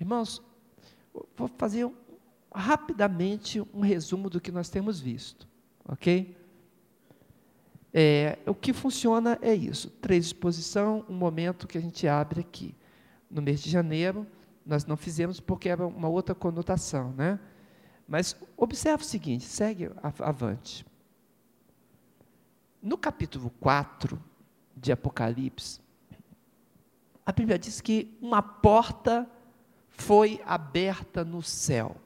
Irmãos, vou fazer um, rapidamente um resumo do que nós temos visto, ok? É, o que funciona é isso: três exposição, um momento que a gente abre aqui. No mês de janeiro, nós não fizemos porque era uma outra conotação, né? Mas observe o seguinte, segue avante. No capítulo 4 de Apocalipse, a Bíblia diz que uma porta foi aberta no céu.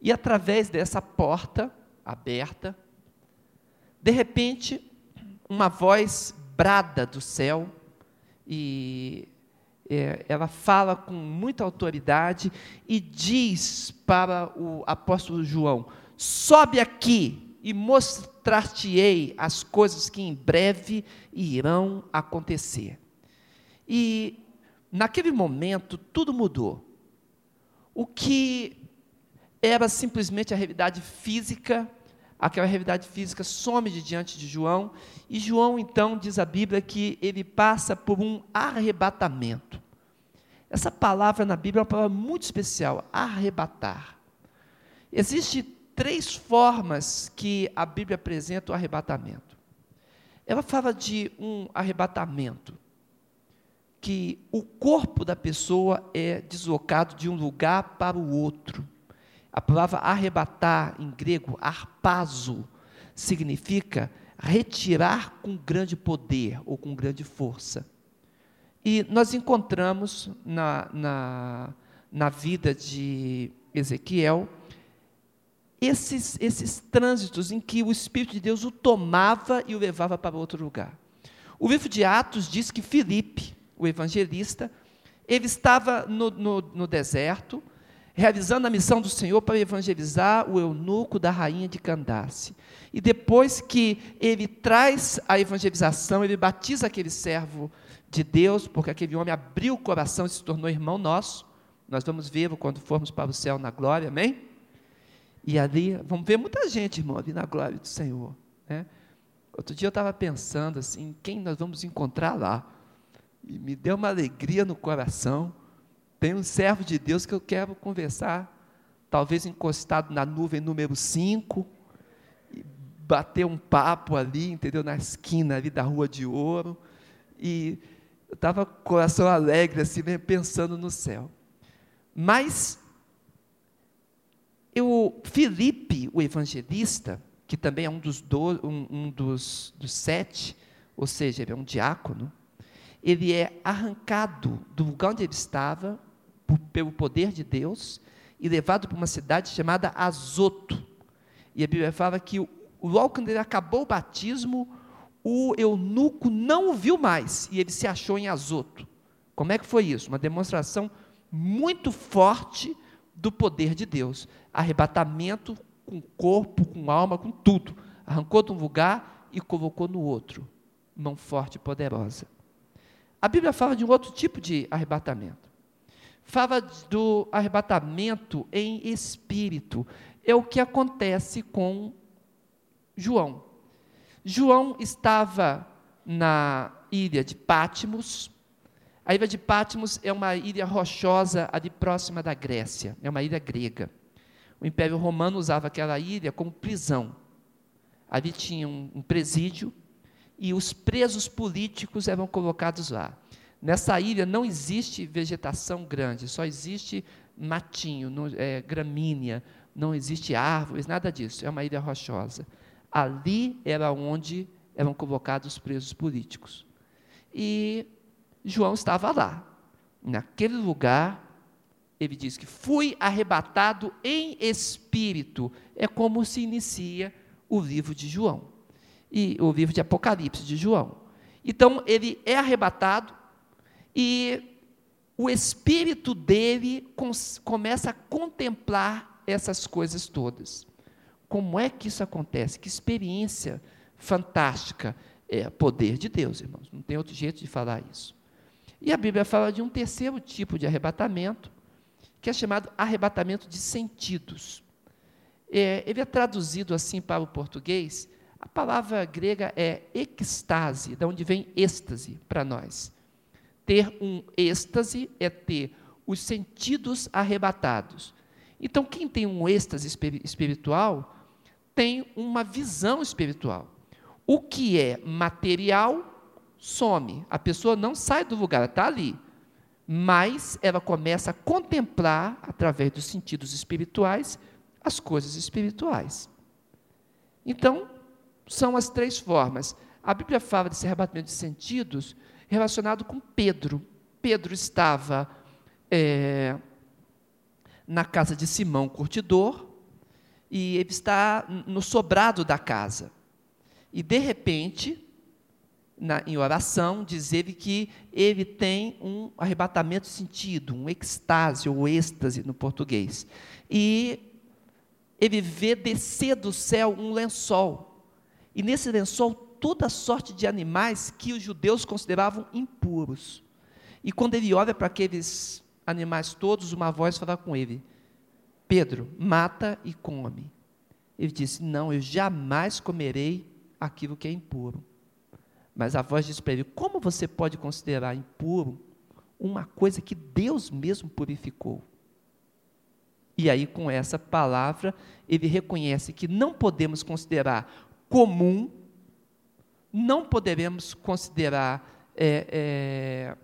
E através dessa porta aberta, de repente, uma voz brada do céu, e é, ela fala com muita autoridade e diz para o apóstolo João: sobe aqui e mostrar-te-ei as coisas que em breve irão acontecer. E naquele momento tudo mudou. O que era simplesmente a realidade física, aquela realidade física some de diante de João, e João então diz a Bíblia que ele passa por um arrebatamento. Essa palavra na Bíblia é uma palavra muito especial, arrebatar. Existem três formas que a Bíblia apresenta o arrebatamento. Ela fala de um arrebatamento que o corpo da pessoa é deslocado de um lugar para o outro. A palavra arrebatar, em grego, arpazo, significa retirar com grande poder ou com grande força. E nós encontramos na, na, na vida de Ezequiel esses, esses trânsitos em que o Espírito de Deus o tomava e o levava para outro lugar. O livro de Atos diz que Filipe, o evangelista, ele estava no, no, no deserto, realizando a missão do Senhor para evangelizar o eunuco da rainha de Candace. E depois que ele traz a evangelização, ele batiza aquele servo de Deus, porque aquele homem abriu o coração e se tornou irmão nosso. Nós vamos ver quando formos para o céu na glória, amém? E ali, vamos ver muita gente, irmão, ali na glória do Senhor. Né? Outro dia eu estava pensando assim, quem nós vamos encontrar lá? Me deu uma alegria no coração tem um servo de Deus que eu quero conversar, talvez encostado na nuvem número 5, bater um papo ali, entendeu? Na esquina ali da Rua de Ouro. E eu estava com o coração alegre, assim, pensando no céu. Mas eu, Filipe, o evangelista, que também é um dos, do, um, um dos, dos sete, ou seja, ele é um diácono, ele é arrancado do lugar onde ele estava por, pelo poder de Deus e levado para uma cidade chamada Azoto. E a Bíblia fala que logo quando ele acabou o batismo, o eunuco não o viu mais e ele se achou em Azoto. Como é que foi isso? Uma demonstração muito forte do poder de Deus. Arrebatamento com corpo, com alma, com tudo. Arrancou de um lugar e colocou no outro. Mão forte e poderosa. A Bíblia fala de um outro tipo de arrebatamento fala do arrebatamento em espírito. É o que acontece com João. João estava na ilha de Pátimos. A ilha de Pátimos é uma ilha rochosa ali próxima da Grécia, é uma ilha grega. O Império Romano usava aquela ilha como prisão. Ali tinha um, um presídio e os presos políticos eram colocados lá. Nessa ilha não existe vegetação grande, só existe matinho, não, é, gramínea, não existe árvores, nada disso. É uma ilha rochosa. Ali era onde eram colocados os presos políticos. E João estava lá. Naquele lugar, ele diz que fui arrebatado em espírito. É como se inicia o livro de João. E o livro de Apocalipse de João. Então, ele é arrebatado e o espírito dele começa a contemplar essas coisas todas. Como é que isso acontece? Que experiência fantástica. É poder de Deus, irmãos. Não tem outro jeito de falar isso. E a Bíblia fala de um terceiro tipo de arrebatamento, que é chamado arrebatamento de sentidos. É, ele é traduzido assim para o português. A palavra grega é extase, de onde vem êxtase para nós. Ter um êxtase é ter os sentidos arrebatados. Então, quem tem um êxtase espiritual tem uma visão espiritual. O que é material some. A pessoa não sai do lugar, está ali. Mas ela começa a contemplar, através dos sentidos espirituais, as coisas espirituais. Então, são as três formas. A Bíblia fala desse arrebatamento de sentidos relacionado com Pedro. Pedro estava é, na casa de Simão, curtidor, e ele está no sobrado da casa. E, de repente, na, em oração, diz ele que ele tem um arrebatamento de sentido, um extase ou êxtase no português. E ele vê descer do céu um lençol. E nesse lençol, toda sorte de animais que os judeus consideravam impuros. E quando ele olha para aqueles animais todos, uma voz fala com ele: Pedro, mata e come. Ele disse: Não, eu jamais comerei aquilo que é impuro. Mas a voz disse para ele: Como você pode considerar impuro uma coisa que Deus mesmo purificou? E aí, com essa palavra, ele reconhece que não podemos considerar comum, não poderemos considerar é, é,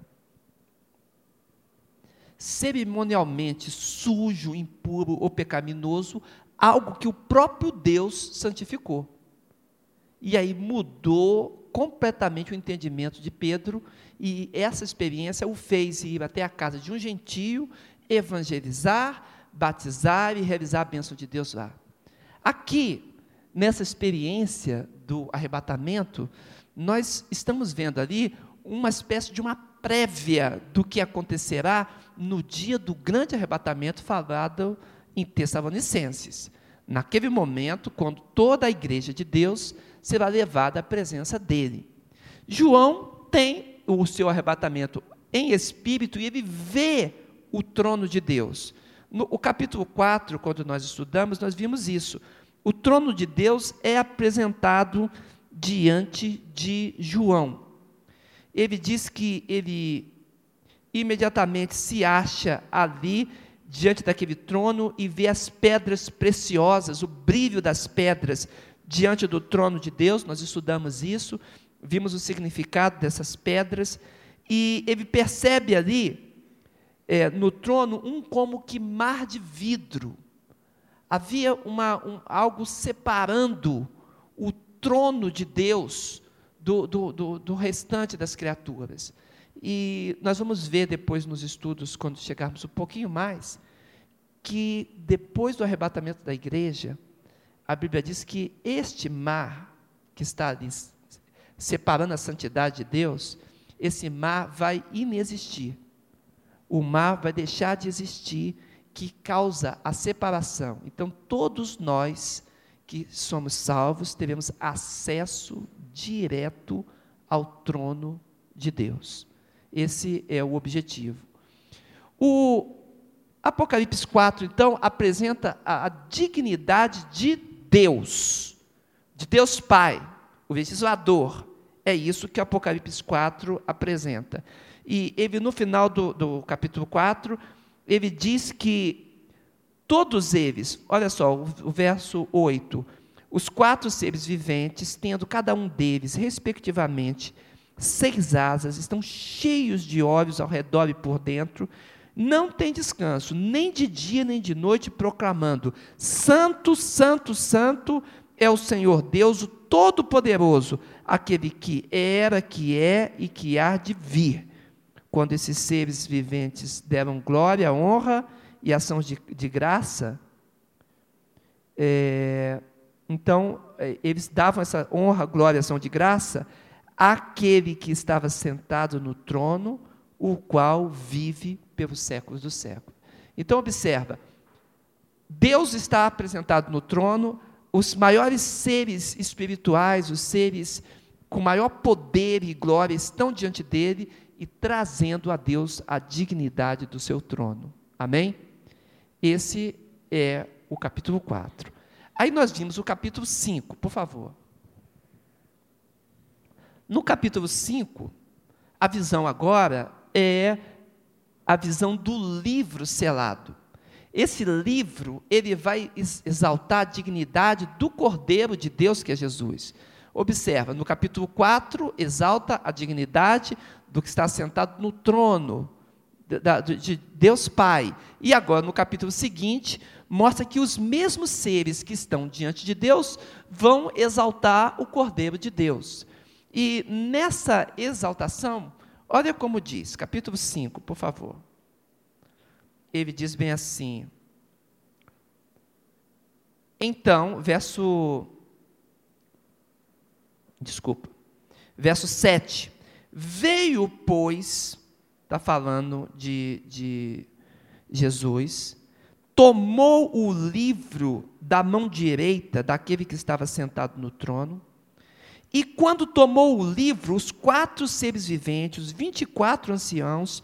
cerimonialmente sujo, impuro ou pecaminoso algo que o próprio Deus santificou. E aí mudou completamente o entendimento de Pedro, e essa experiência o fez ir até a casa de um gentio, evangelizar, batizar e realizar a bênção de Deus lá. Aqui, nessa experiência do arrebatamento, nós estamos vendo ali uma espécie de uma prévia do que acontecerá no dia do grande arrebatamento falado em Tessalonicenses. Naquele momento, quando toda a igreja de Deus será levada à presença dele. João tem o seu arrebatamento em espírito e ele vê o trono de Deus. No o capítulo 4, quando nós estudamos, nós vimos isso. O trono de Deus é apresentado diante de João. Ele diz que ele imediatamente se acha ali diante daquele trono e vê as pedras preciosas, o brilho das pedras diante do trono de Deus. Nós estudamos isso, vimos o significado dessas pedras e ele percebe ali é, no trono um como que mar de vidro. Havia uma, um, algo separando o trono de Deus do, do, do, do restante das criaturas. E nós vamos ver depois nos estudos, quando chegarmos um pouquinho mais, que depois do arrebatamento da igreja, a Bíblia diz que este mar que está ali separando a santidade de Deus, esse mar vai inexistir. O mar vai deixar de existir, que causa a separação. Então, todos nós que somos salvos teremos acesso direto ao trono de Deus. Esse é o objetivo. O Apocalipse 4, então, apresenta a, a dignidade de Deus, de Deus Pai, o legislador. É isso que Apocalipse 4 apresenta. E ele, no final do, do capítulo 4, ele diz que todos eles, olha só, o, verso 8, os quatro seres viventes, tendo cada um deles, respectivamente, seis asas, estão cheios de olhos ao redor e por dentro, não tem descanso, nem de dia nem de noite, proclamando: Santo, Santo, Santo é o Senhor Deus, o Todo-Poderoso, aquele que era, que é e que há de vir. Quando esses seres viventes deram glória, honra e ação de, de graça, é, então é, eles davam essa honra, glória ação de graça àquele que estava sentado no trono, o qual vive pelos séculos dos séculos. Então, observa: Deus está apresentado no trono, os maiores seres espirituais, os seres com maior poder e glória estão diante dele e trazendo a Deus a dignidade do seu trono. Amém? Esse é o capítulo 4. Aí nós vimos o capítulo 5, por favor. No capítulo 5, a visão agora é a visão do livro selado. Esse livro, ele vai exaltar a dignidade do Cordeiro de Deus, que é Jesus. Observa, no capítulo 4, exalta a dignidade do que está sentado no trono de Deus Pai. E agora, no capítulo seguinte, mostra que os mesmos seres que estão diante de Deus vão exaltar o Cordeiro de Deus. E nessa exaltação, olha como diz, capítulo 5, por favor. Ele diz bem assim. Então, verso. Desculpa. Verso 7. Veio, pois, está falando de, de Jesus, tomou o livro da mão direita daquele que estava sentado no trono, e quando tomou o livro, os quatro seres viventes, os vinte e quatro anciãos,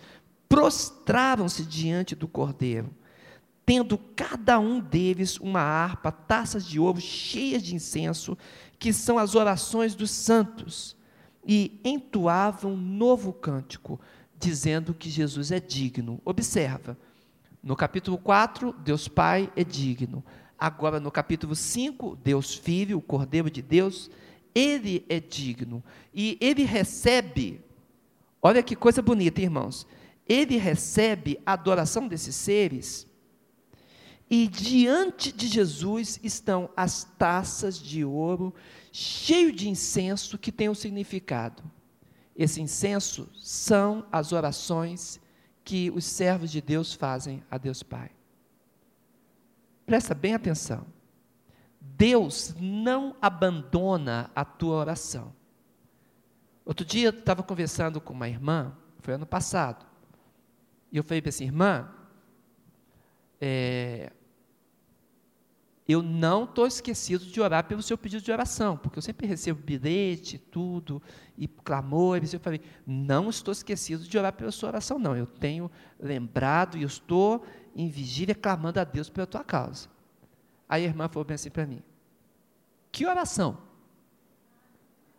prostraram-se diante do cordeiro, tendo cada um deles uma harpa, taças de ouro cheias de incenso, que são as orações dos santos, e entoavam um novo cântico, dizendo que Jesus é digno. Observa, no capítulo 4, Deus Pai é digno. Agora, no capítulo 5, Deus Filho, o Cordeiro de Deus, ele é digno. E ele recebe, olha que coisa bonita, irmãos. Ele recebe a adoração desses seres. E diante de Jesus estão as taças de ouro, cheio de incenso, que tem um significado. Esse incenso são as orações que os servos de Deus fazem a Deus Pai. Presta bem atenção. Deus não abandona a tua oração. Outro dia eu estava conversando com uma irmã, foi ano passado, e eu falei para essa irmã, é, eu não estou esquecido de orar pelo seu pedido de oração, porque eu sempre recebo bilhete, tudo, e clamores. Eu falei, não estou esquecido de orar pela sua oração, não. Eu tenho lembrado e estou em vigília clamando a Deus pela tua causa. Aí a irmã falou bem assim para mim: Que oração?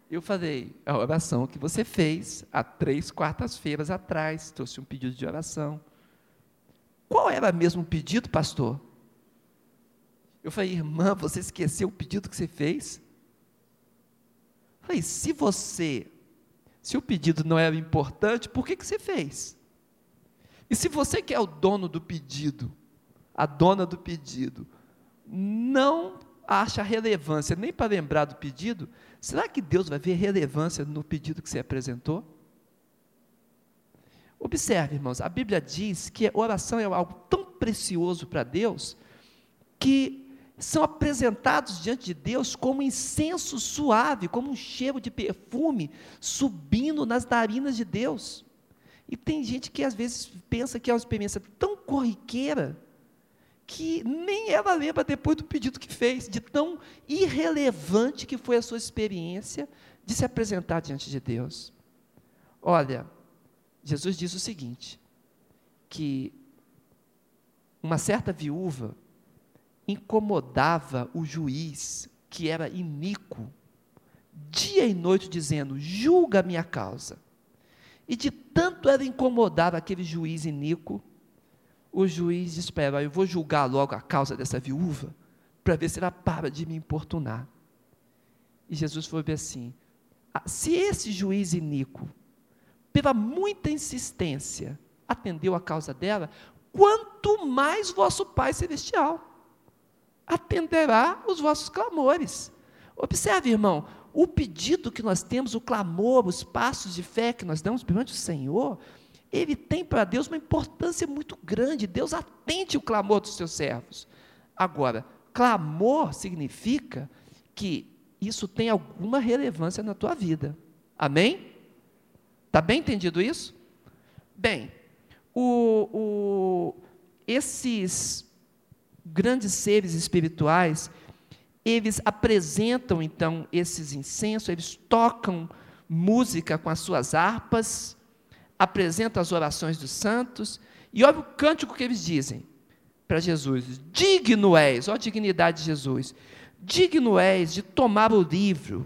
Eu falei, a oração que você fez há três quartas-feiras atrás, trouxe um pedido de oração. Qual era mesmo o pedido, pastor? Eu falei, irmã, você esqueceu o pedido que você fez? Eu falei, se você, se o pedido não era importante, por que, que você fez? E se você que é o dono do pedido, a dona do pedido, não acha relevância nem para lembrar do pedido, será que Deus vai ver relevância no pedido que você apresentou? Observe, irmãos, a Bíblia diz que oração é algo tão precioso para Deus que são apresentados diante de Deus como incenso suave, como um cheiro de perfume subindo nas narinas de Deus. E tem gente que às vezes pensa que é uma experiência tão corriqueira que nem ela lembra depois do pedido que fez, de tão irrelevante que foi a sua experiência de se apresentar diante de Deus. Olha, Jesus diz o seguinte: que uma certa viúva incomodava o juiz, que era iníquo, dia e noite dizendo: julga a minha causa. E de tanto ela incomodar aquele juiz iníquo, o juiz espera, eu vou julgar logo a causa dessa viúva, para ver se ela para de me importunar. E Jesus foi assim: ah, se esse juiz iníquo, pela muita insistência, atendeu a causa dela, quanto mais vosso Pai Celestial atenderá os vossos clamores. Observe, irmão, o pedido que nós temos, o clamor, os passos de fé que nós damos perante o Senhor, ele tem para Deus uma importância muito grande. Deus atende o clamor dos seus servos. Agora, clamor significa que isso tem alguma relevância na tua vida. Amém? Está bem entendido isso? Bem, o, o, esses grandes seres espirituais, eles apresentam então esses incensos, eles tocam música com as suas harpas, apresentam as orações dos santos, e olha o cântico que eles dizem para Jesus: Digno és, ó dignidade de Jesus, digno és de tomar o livro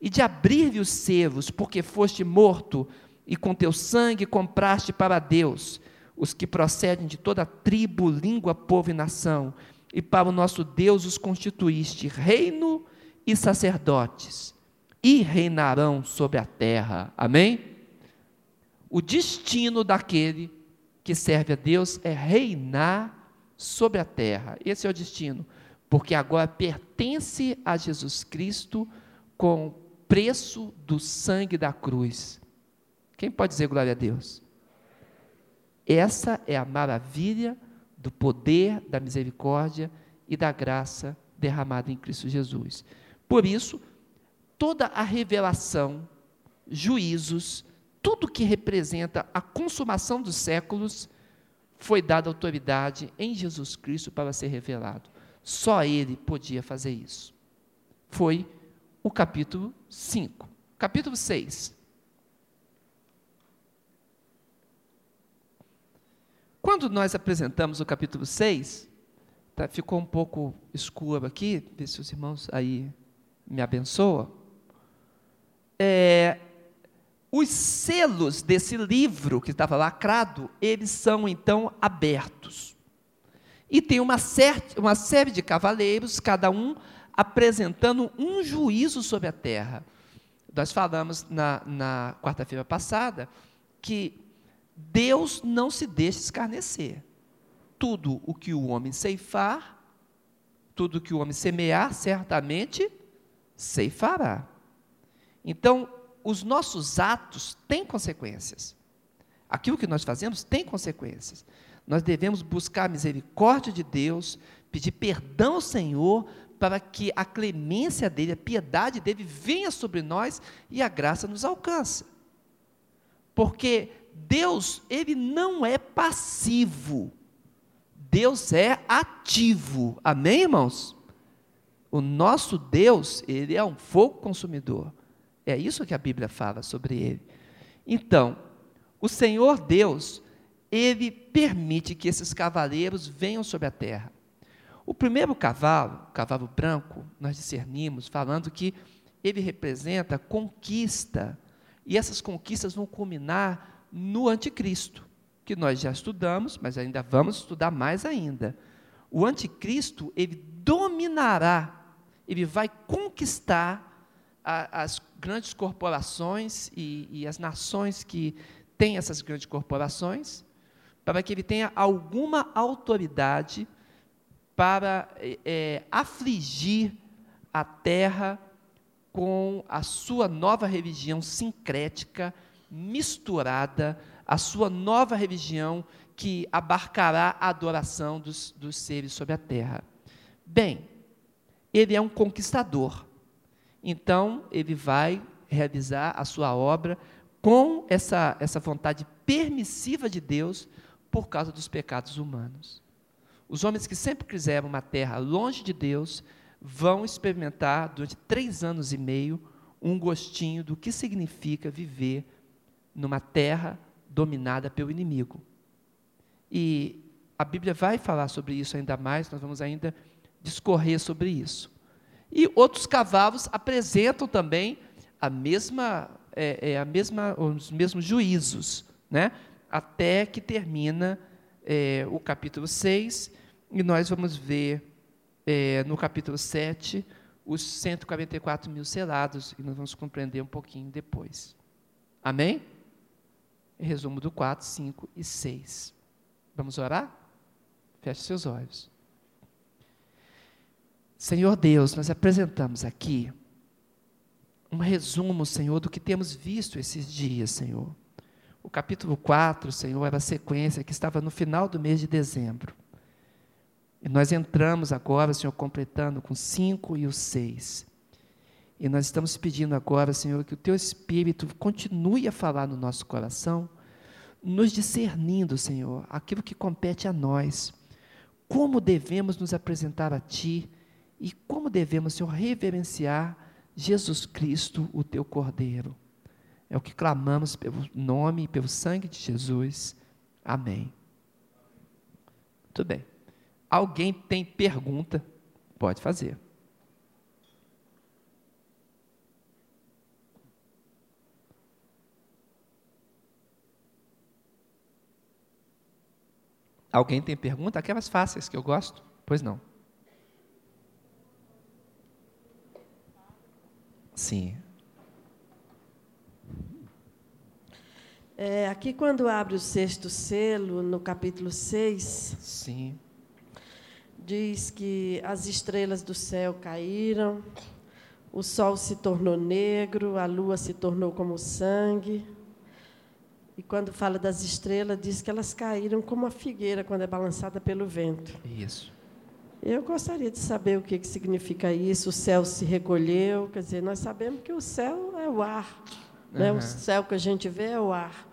e de abrir-lhe os selos, porque foste morto e com teu sangue compraste para Deus os que procedem de toda tribo, língua, povo e nação, e para o nosso Deus os constituíste reino e sacerdotes, e reinarão sobre a terra. Amém? O destino daquele que serve a Deus é reinar sobre a terra. Esse é o destino, porque agora pertence a Jesus Cristo com o preço do sangue da cruz. Quem pode dizer glória a Deus? Essa é a maravilha do poder, da misericórdia e da graça derramada em Cristo Jesus. Por isso, toda a revelação, juízos, tudo que representa a consumação dos séculos, foi dada autoridade em Jesus Cristo para ser revelado. Só Ele podia fazer isso. Foi o capítulo 5. Capítulo 6. Quando nós apresentamos o capítulo 6, tá, ficou um pouco escuro aqui, ver se os irmãos aí me abençoam. É, os selos desse livro que estava lacrado, eles são então abertos. E tem uma, uma série de cavaleiros, cada um apresentando um juízo sobre a terra. Nós falamos na, na quarta-feira passada que Deus não se deixa escarnecer. Tudo o que o homem ceifar, tudo o que o homem semear, certamente ceifará. Então, os nossos atos têm consequências. Aquilo que nós fazemos tem consequências. Nós devemos buscar a misericórdia de Deus, pedir perdão ao Senhor, para que a clemência dele, a piedade dele venha sobre nós e a graça nos alcance. Porque Deus, ele não é passivo. Deus é ativo. Amém, irmãos? O nosso Deus, ele é um fogo consumidor. É isso que a Bíblia fala sobre ele. Então, o Senhor Deus, ele permite que esses cavaleiros venham sobre a terra. O primeiro cavalo, o cavalo branco, nós discernimos, falando que ele representa conquista, e essas conquistas vão culminar no anticristo, que nós já estudamos, mas ainda vamos estudar mais ainda. O anticristo, ele dominará, ele vai conquistar a, as grandes corporações e, e as nações que têm essas grandes corporações, para que ele tenha alguma autoridade para é, afligir a terra com a sua nova religião sincrética, misturada, a sua nova religião que abarcará a adoração dos, dos seres sobre a terra. Bem, ele é um conquistador. Então, ele vai realizar a sua obra com essa, essa vontade permissiva de Deus por causa dos pecados humanos. Os homens que sempre quiseram uma terra longe de Deus vão experimentar durante três anos e meio um gostinho do que significa viver numa terra dominada pelo inimigo. E a Bíblia vai falar sobre isso ainda mais, nós vamos ainda discorrer sobre isso. E outros cavalos apresentam também a mesma, é, é, a mesma, os mesmos juízos, né? até que termina é, o capítulo 6, e nós vamos ver é, no capítulo 7 os 144 mil selados, e nós vamos compreender um pouquinho depois. Amém? Resumo do 4, 5 e 6. Vamos orar? Feche seus olhos. Senhor Deus, nós apresentamos aqui um resumo, Senhor, do que temos visto esses dias, Senhor. O capítulo 4, Senhor, era a sequência que estava no final do mês de dezembro. E nós entramos agora, Senhor, completando com 5 e o 6. E nós estamos pedindo agora, Senhor, que o Teu Espírito continue a falar no nosso coração, nos discernindo, Senhor, aquilo que compete a nós. Como devemos nos apresentar a Ti e como devemos, Senhor, reverenciar Jesus Cristo, o teu Cordeiro. É o que clamamos pelo nome e pelo sangue de Jesus. Amém. Muito bem. Alguém tem pergunta? Pode fazer. Alguém tem pergunta? Aquelas fáceis que eu gosto? Pois não. Sim. É, aqui, quando abre o sexto selo, no capítulo 6, Sim. diz que as estrelas do céu caíram, o sol se tornou negro, a lua se tornou como sangue. E quando fala das estrelas, diz que elas caíram como a figueira quando é balançada pelo vento. Isso. Eu gostaria de saber o que, que significa isso. O céu se recolheu, quer dizer, nós sabemos que o céu é o ar. Né? Uhum. O céu que a gente vê é o ar.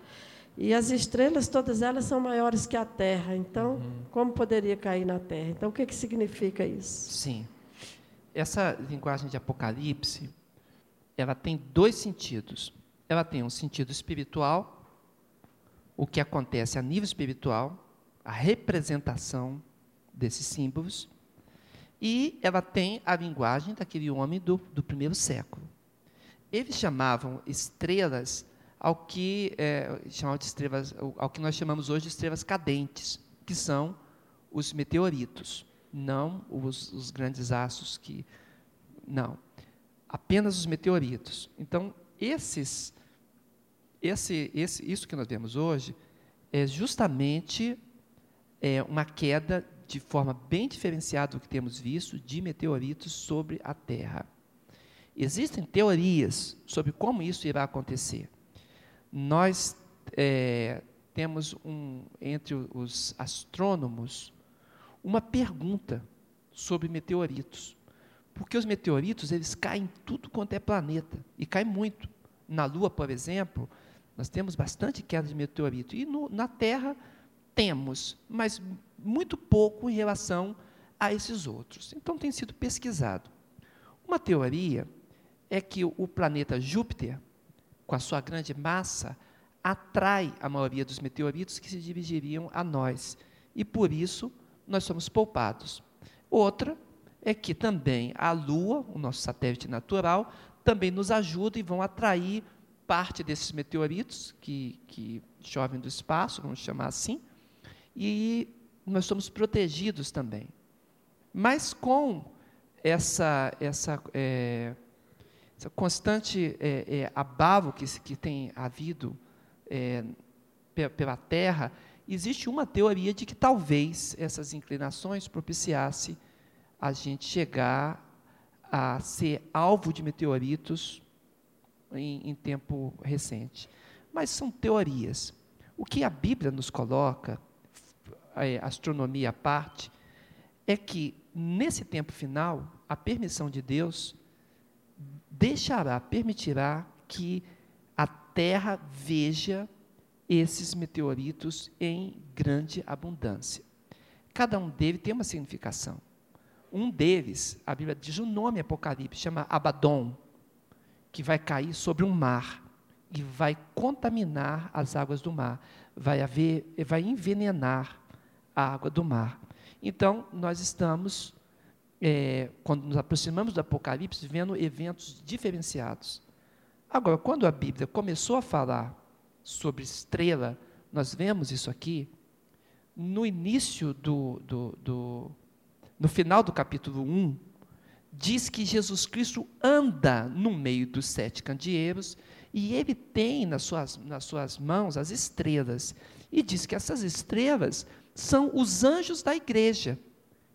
E as estrelas, todas elas são maiores que a Terra. Então, Uhum. como poderia cair na Terra? Então, o que, que significa isso? Sim. Essa linguagem de Apocalipse, ela tem dois sentidos. Ela tem um sentido espiritual, o que acontece a nível espiritual, a representação desses símbolos, e ela tem a linguagem daquele homem do, do primeiro século. Eles chamavam estrelas ao que é, de estrelas, ao que nós chamamos hoje de estrelas cadentes, que são os meteoritos, não os, os grandes astros que não, apenas os meteoritos. Então esses, esse, esse, isso que nós vemos hoje é justamente é, uma queda de forma bem diferenciada do que temos visto de meteoritos sobre a Terra. Existem teorias sobre como isso irá acontecer. Nós é, temos um, entre os astrônomos uma pergunta sobre meteoritos. Porque os meteoritos, eles caem em tudo quanto é planeta, e caem muito. Na Lua, por exemplo, nós temos bastante queda de meteorito, e no, na Terra temos, mas muito pouco em relação a esses outros. Então tem sido pesquisado. Uma teoria é que o, planeta Júpiter, com a sua grande massa, atrai a maioria dos meteoritos que se dirigiriam a nós, e por isso nós somos poupados. Outra é que também a Lua, o nosso satélite natural, também nos ajuda e vão atrair parte desses meteoritos que, que chovem do espaço, vamos chamar assim, e nós somos protegidos também. Mas com essa, essa, é, essa constante é, é, abalo que, que tem havido é, pe- pela Terra, existe uma teoria de que talvez essas inclinações propiciasse a gente chegar a ser alvo de meteoritos em, em tempo recente. Mas são teorias. O que a Bíblia nos coloca, é, astronomia à parte, é que nesse tempo final, a permissão de Deus deixará, permitirá que a Terra veja esses meteoritos em grande abundância. Cada um deles tem uma significação. Um deles, a Bíblia diz o nome Apocalipse, chama Abaddon, que vai cair sobre um mar e vai contaminar as águas do mar, vai haver, vai envenenar a água do mar. Então, nós estamos, é, quando nos aproximamos do Apocalipse, vendo eventos diferenciados. Agora, quando a Bíblia começou a falar sobre estrela, nós vemos isso aqui, no início do, do, do no final do capítulo 1, diz que Jesus Cristo anda no meio dos sete candeeiros e ele tem nas suas, nas suas mãos as estrelas. E diz que essas estrelas são os anjos da igreja,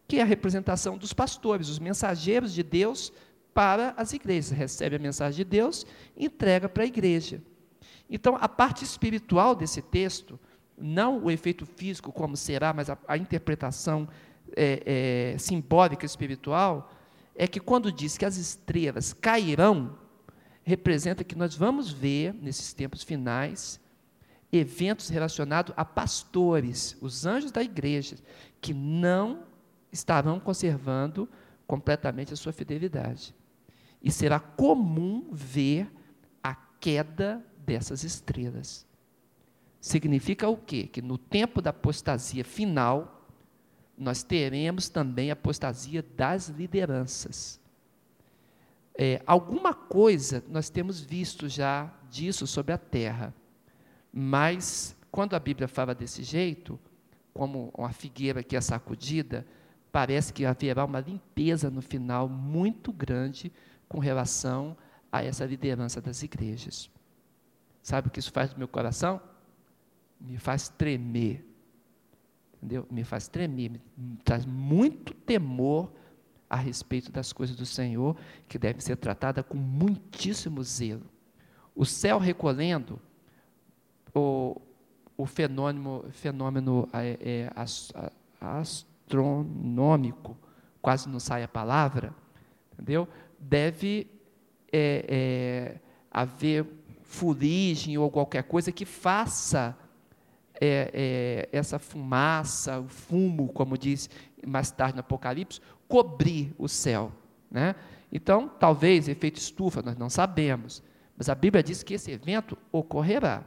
que é a representação dos pastores, os mensageiros de Deus para as igrejas. Recebe a mensagem de Deus entrega para a igreja. Então, a parte espiritual desse texto, não o efeito físico, como será, mas a, a interpretação é, é, simbólica espiritual, é que quando diz que as estrelas cairão, representa que nós vamos ver, nesses tempos finais, eventos relacionados a pastores, os anjos da igreja, que não estarão conservando completamente a sua fidelidade. E será comum ver a queda dessas estrelas. Significa o quê? Que no tempo da apostasia final, nós teremos também a apostasia das lideranças. É, alguma coisa nós temos visto já disso sobre a terra, mas quando a Bíblia fala desse jeito, como uma figueira que é sacudida, parece que haverá uma limpeza no final muito grande com relação a essa liderança das igrejas. Sabe o que isso faz no meu coração? Me faz tremer. Entendeu? Me faz tremer, me traz muito temor a respeito das coisas do Senhor, que devem ser tratadas com muitíssimo zelo. O céu recolhendo, o, o fenômeno, fenômeno é, é, astronômico, quase não sai a palavra, entendeu? Deve é, é, haver fuligem ou qualquer coisa que faça é, é, essa fumaça, o fumo, como diz mais tarde no Apocalipse, cobrir o céu. Né? Então, talvez efeito estufa, nós não sabemos, mas a Bíblia diz que esse evento ocorrerá.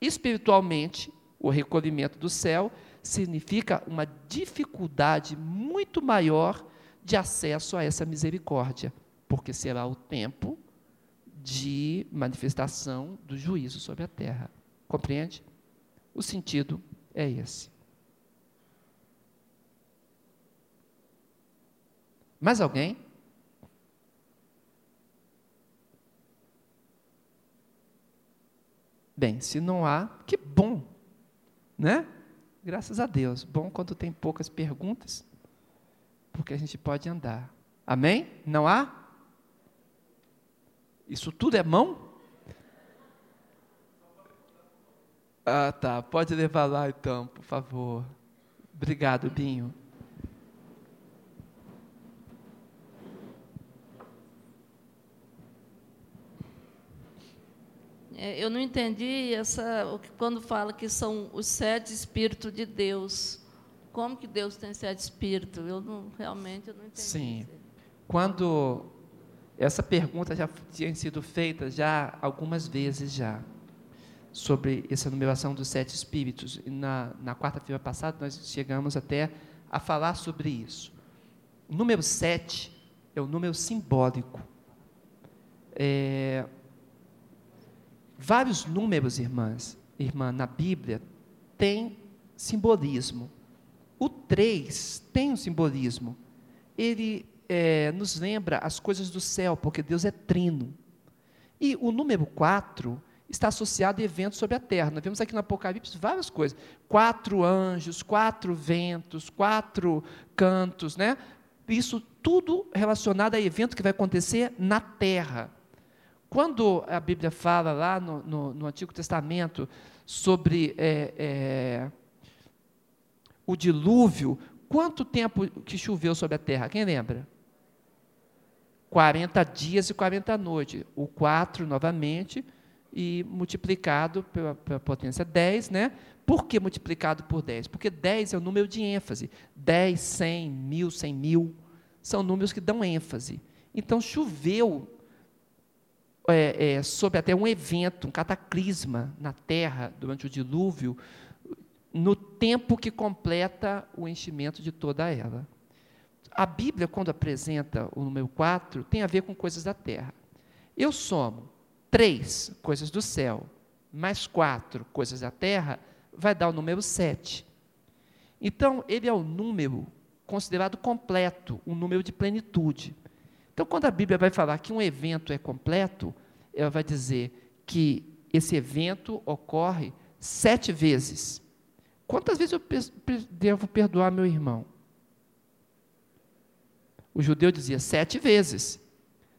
Espiritualmente, o recolhimento do céu significa uma dificuldade muito maior de acesso a essa misericórdia, porque será o tempo de manifestação do juízo sobre a terra. Compreende? O sentido é esse. Mais alguém? Bem, se não há, que bom, né? Graças a Deus. Bom quando tem poucas perguntas, porque a gente pode andar. Amém? Não há? Isso tudo é mão? Ah, tá. Pode levar lá então, por favor. Obrigado, Binho. É, eu não entendi essa quando fala que são os sete espíritos de Deus. Como que Deus tem sete espíritos? Eu não realmente eu não entendi. Sim. Quando essa pergunta já tinha sido feita já algumas vezes já sobre essa numeração dos sete espíritos. E na, na quarta-feira passada nós chegamos até a falar sobre isso. O número sete é o número simbólico. É, vários números, irmãs, irmã, na Bíblia tem simbolismo. O três tem um simbolismo. Ele é, nos lembra as coisas do céu, porque Deus é trino. E o número quatro está associado a eventos sobre a terra. Nós vemos aqui no Apocalipse várias coisas: quatro anjos, quatro ventos, quatro cantos, né? Isso tudo relacionado a evento que vai acontecer na terra. Quando a Bíblia fala lá no, no, no Antigo Testamento sobre é, é, o dilúvio, quanto tempo que choveu sobre a terra? Quem lembra? 40 dias e 40 noites. O 4, novamente, e multiplicado pela, pela, potência 10, né? Por que multiplicado por 10? Porque 10 é o número de ênfase. 10, 100, mil, 100 mil, são números que dão ênfase. Então, choveu é, é, sobre até um evento, um cataclisma na Terra, durante o dilúvio, no tempo que completa o enchimento de toda ela. A Bíblia, quando apresenta o número 4, tem a ver com coisas da Terra. Eu somo três coisas do céu, mais quatro coisas da terra, vai dar o número sete. Então, ele é o número considerado completo, um número de plenitude. Então, quando a Bíblia vai falar que um evento é completo, ela vai dizer que esse evento ocorre sete vezes. Quantas vezes eu devo perdoar meu irmão? O judeu dizia sete vezes.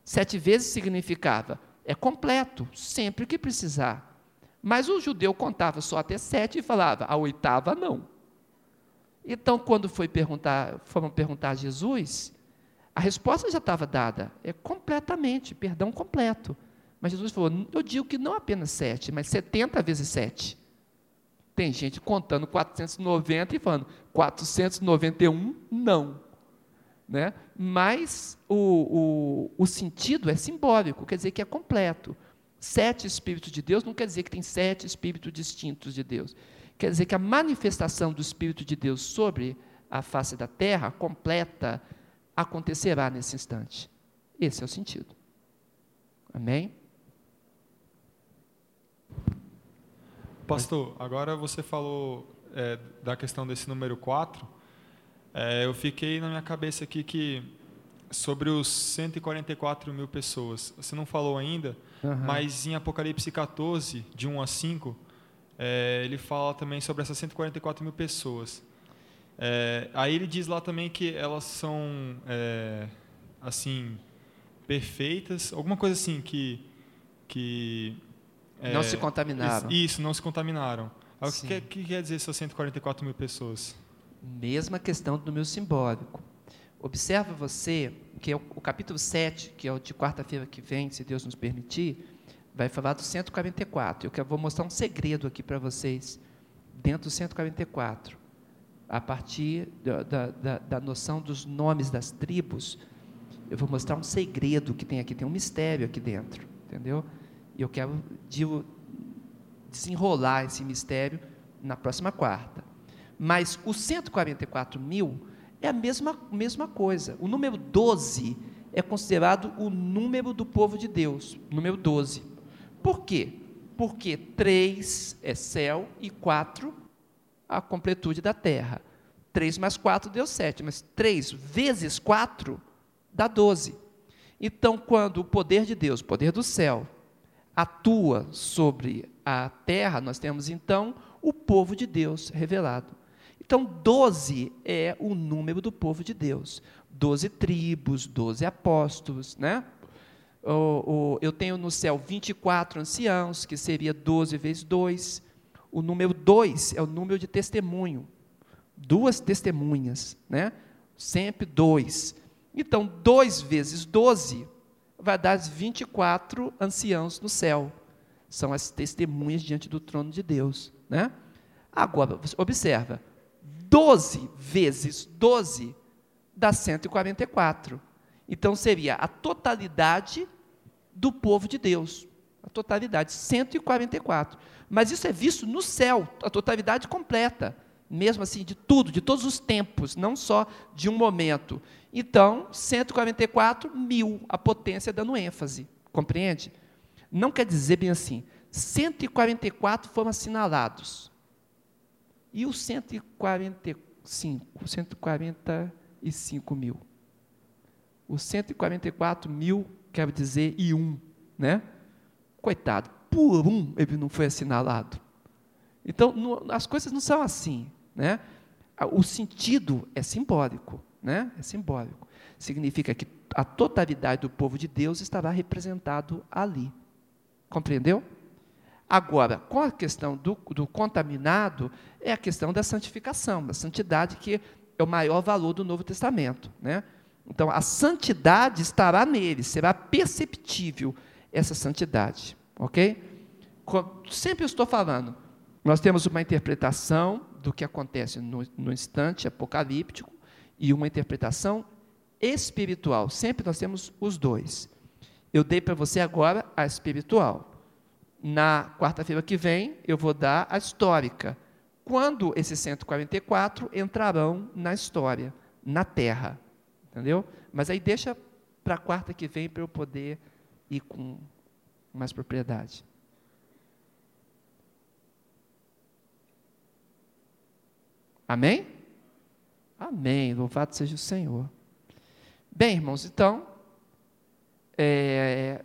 Sete vezes significava é completo, sempre que precisar. Mas o judeu contava só até sete e falava, a oitava não. Então, quando foi perguntar, foram perguntar a Jesus, a resposta já estava dada, é completamente, perdão completo. Mas Jesus falou, eu digo que não apenas sete, mas setenta vezes sete. Tem gente contando 490 e falando 491, não né? mas o, o, o sentido é simbólico, quer dizer que é completo. Sete Espíritos de Deus não quer dizer que tem sete Espíritos distintos de Deus. Quer dizer que a manifestação do Espírito de Deus sobre a face da terra, completa, acontecerá nesse instante. Esse é o sentido. Amém? Pastor, agora você falou é, da questão desse número 4, é, eu fiquei na minha cabeça aqui que sobre os 144 mil pessoas, você não falou ainda, uhum. mas em Apocalipse 14, de 1 a 5, é, ele fala também sobre essas 144 mil pessoas. É, aí ele diz lá também que elas são, é, assim, perfeitas, alguma coisa assim que... que não se contaminaram. Isso, não se contaminaram. O que, que, quer dizer essas 144 mil pessoas? Mesma questão do número simbólico. Observa você que é o, o capítulo 7, que é o de quarta-feira que vem, se Deus nos permitir, vai falar do 144. Eu quero, vou mostrar um segredo aqui para vocês, dentro do 144, a partir da, da, da, da noção dos nomes das tribos. Eu vou mostrar um segredo que tem aqui, tem um mistério aqui dentro, entendeu? E eu quero digo, desenrolar esse mistério na próxima quarta. Mas os 144 mil é a mesma, mesma coisa. O número 12 é considerado o número do povo de Deus, número 12. Por quê? Porque 3 é céu e 4 a completude da terra. 3 mais 4 deu 7, mas 3 vezes 4 dá 12. Então, quando o poder de Deus, o poder do céu, atua sobre a terra, nós temos então o povo de Deus revelado. Então, 12 é o número do povo de Deus. Doze tribos, doze apóstolos, né? eu tenho no céu 24 anciãos, que seria 12 vezes 2. O número 2 é o número de testemunho. Duas testemunhas, né? Sempre dois. Então, 2 vezes 12 vai dar 24 anciãos no céu. São as testemunhas diante do trono de Deus. Né? Agora, observa, 12 vezes 12 dá 144. Então seria a totalidade do povo de Deus. A totalidade, 144. Mas isso é visto no céu, a totalidade completa. Mesmo assim, de tudo, de todos os tempos, não só de um momento. Então, 144 mil, a potência dando ênfase. Compreende? Não quer dizer bem assim. 144 foram assinalados. E os 145, 145 mil. Os 144 mil, quero dizer, e um, né? Coitado, por um ele não foi assinalado. Então, no, as coisas não são assim, né? O sentido é simbólico né? É simbólico. Significa que a totalidade do povo de Deus estará representado ali. Compreendeu? Agora, com a questão do, do contaminado, é a questão da santificação, da santidade, que é o maior valor do Novo Testamento. Né? Então, a santidade estará nele, será perceptível essa santidade. Ok? Sempre estou falando, nós temos uma interpretação do que acontece no, no instante apocalíptico, e uma interpretação espiritual. Sempre nós temos os dois. Eu dei para você agora a espiritual. Na quarta-feira que vem, eu vou dar a histórica. Quando esses 144 entrarão na história, na terra. Entendeu? Mas aí deixa para a quarta que vem para eu poder ir com mais propriedade. Amém? Amém. Louvado seja o Senhor. Bem, irmãos, então, é,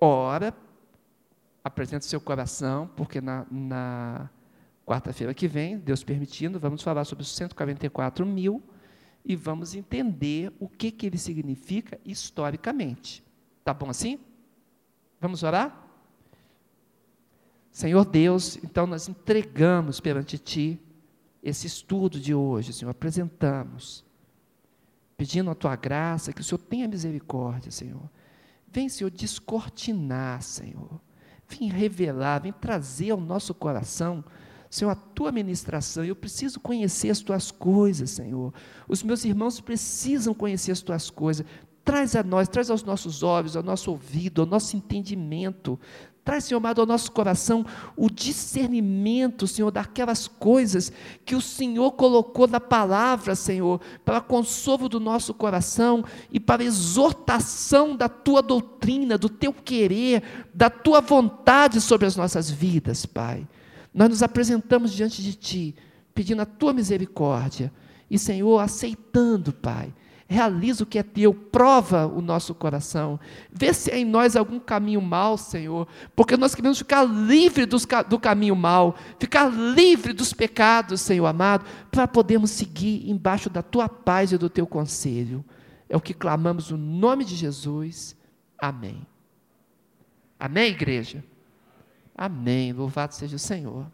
ora, apresente seu coração, porque na, na quarta-feira que vem, Deus permitindo, vamos falar sobre os 144 mil e vamos entender o que, que ele significa historicamente. Tá bom assim? Vamos orar? Senhor Deus, então nós entregamos perante Ti esse estudo de hoje, Senhor, apresentamos, pedindo a tua graça, que o Senhor tenha misericórdia, Senhor. Vem, Senhor, descortinar, Senhor. Vem revelar, vem trazer ao nosso coração, Senhor, a tua ministração. Eu preciso conhecer as tuas coisas, Senhor. Os meus irmãos precisam conhecer as tuas coisas. Traz a nós, traz aos nossos olhos, ao nosso ouvido, ao nosso entendimento. Traz, Senhor amado, ao nosso coração o discernimento, Senhor, daquelas coisas que o Senhor colocou na palavra, Senhor, para consolo do nosso coração e para exortação da tua doutrina, do teu querer, da tua vontade sobre as nossas vidas, Pai. Nós nos apresentamos diante de Ti, pedindo a tua misericórdia. E, Senhor, aceitando, Pai, realiza o que é teu, prova o nosso coração, vê se há em nós algum caminho mal, Senhor, porque nós queremos ficar livre dos, do caminho mal, ficar livre dos pecados, Senhor amado, para podermos seguir embaixo da tua paz e do teu conselho. É o que clamamos no nome de Jesus. Amém. Amém, igreja? Amém. Louvado seja o Senhor.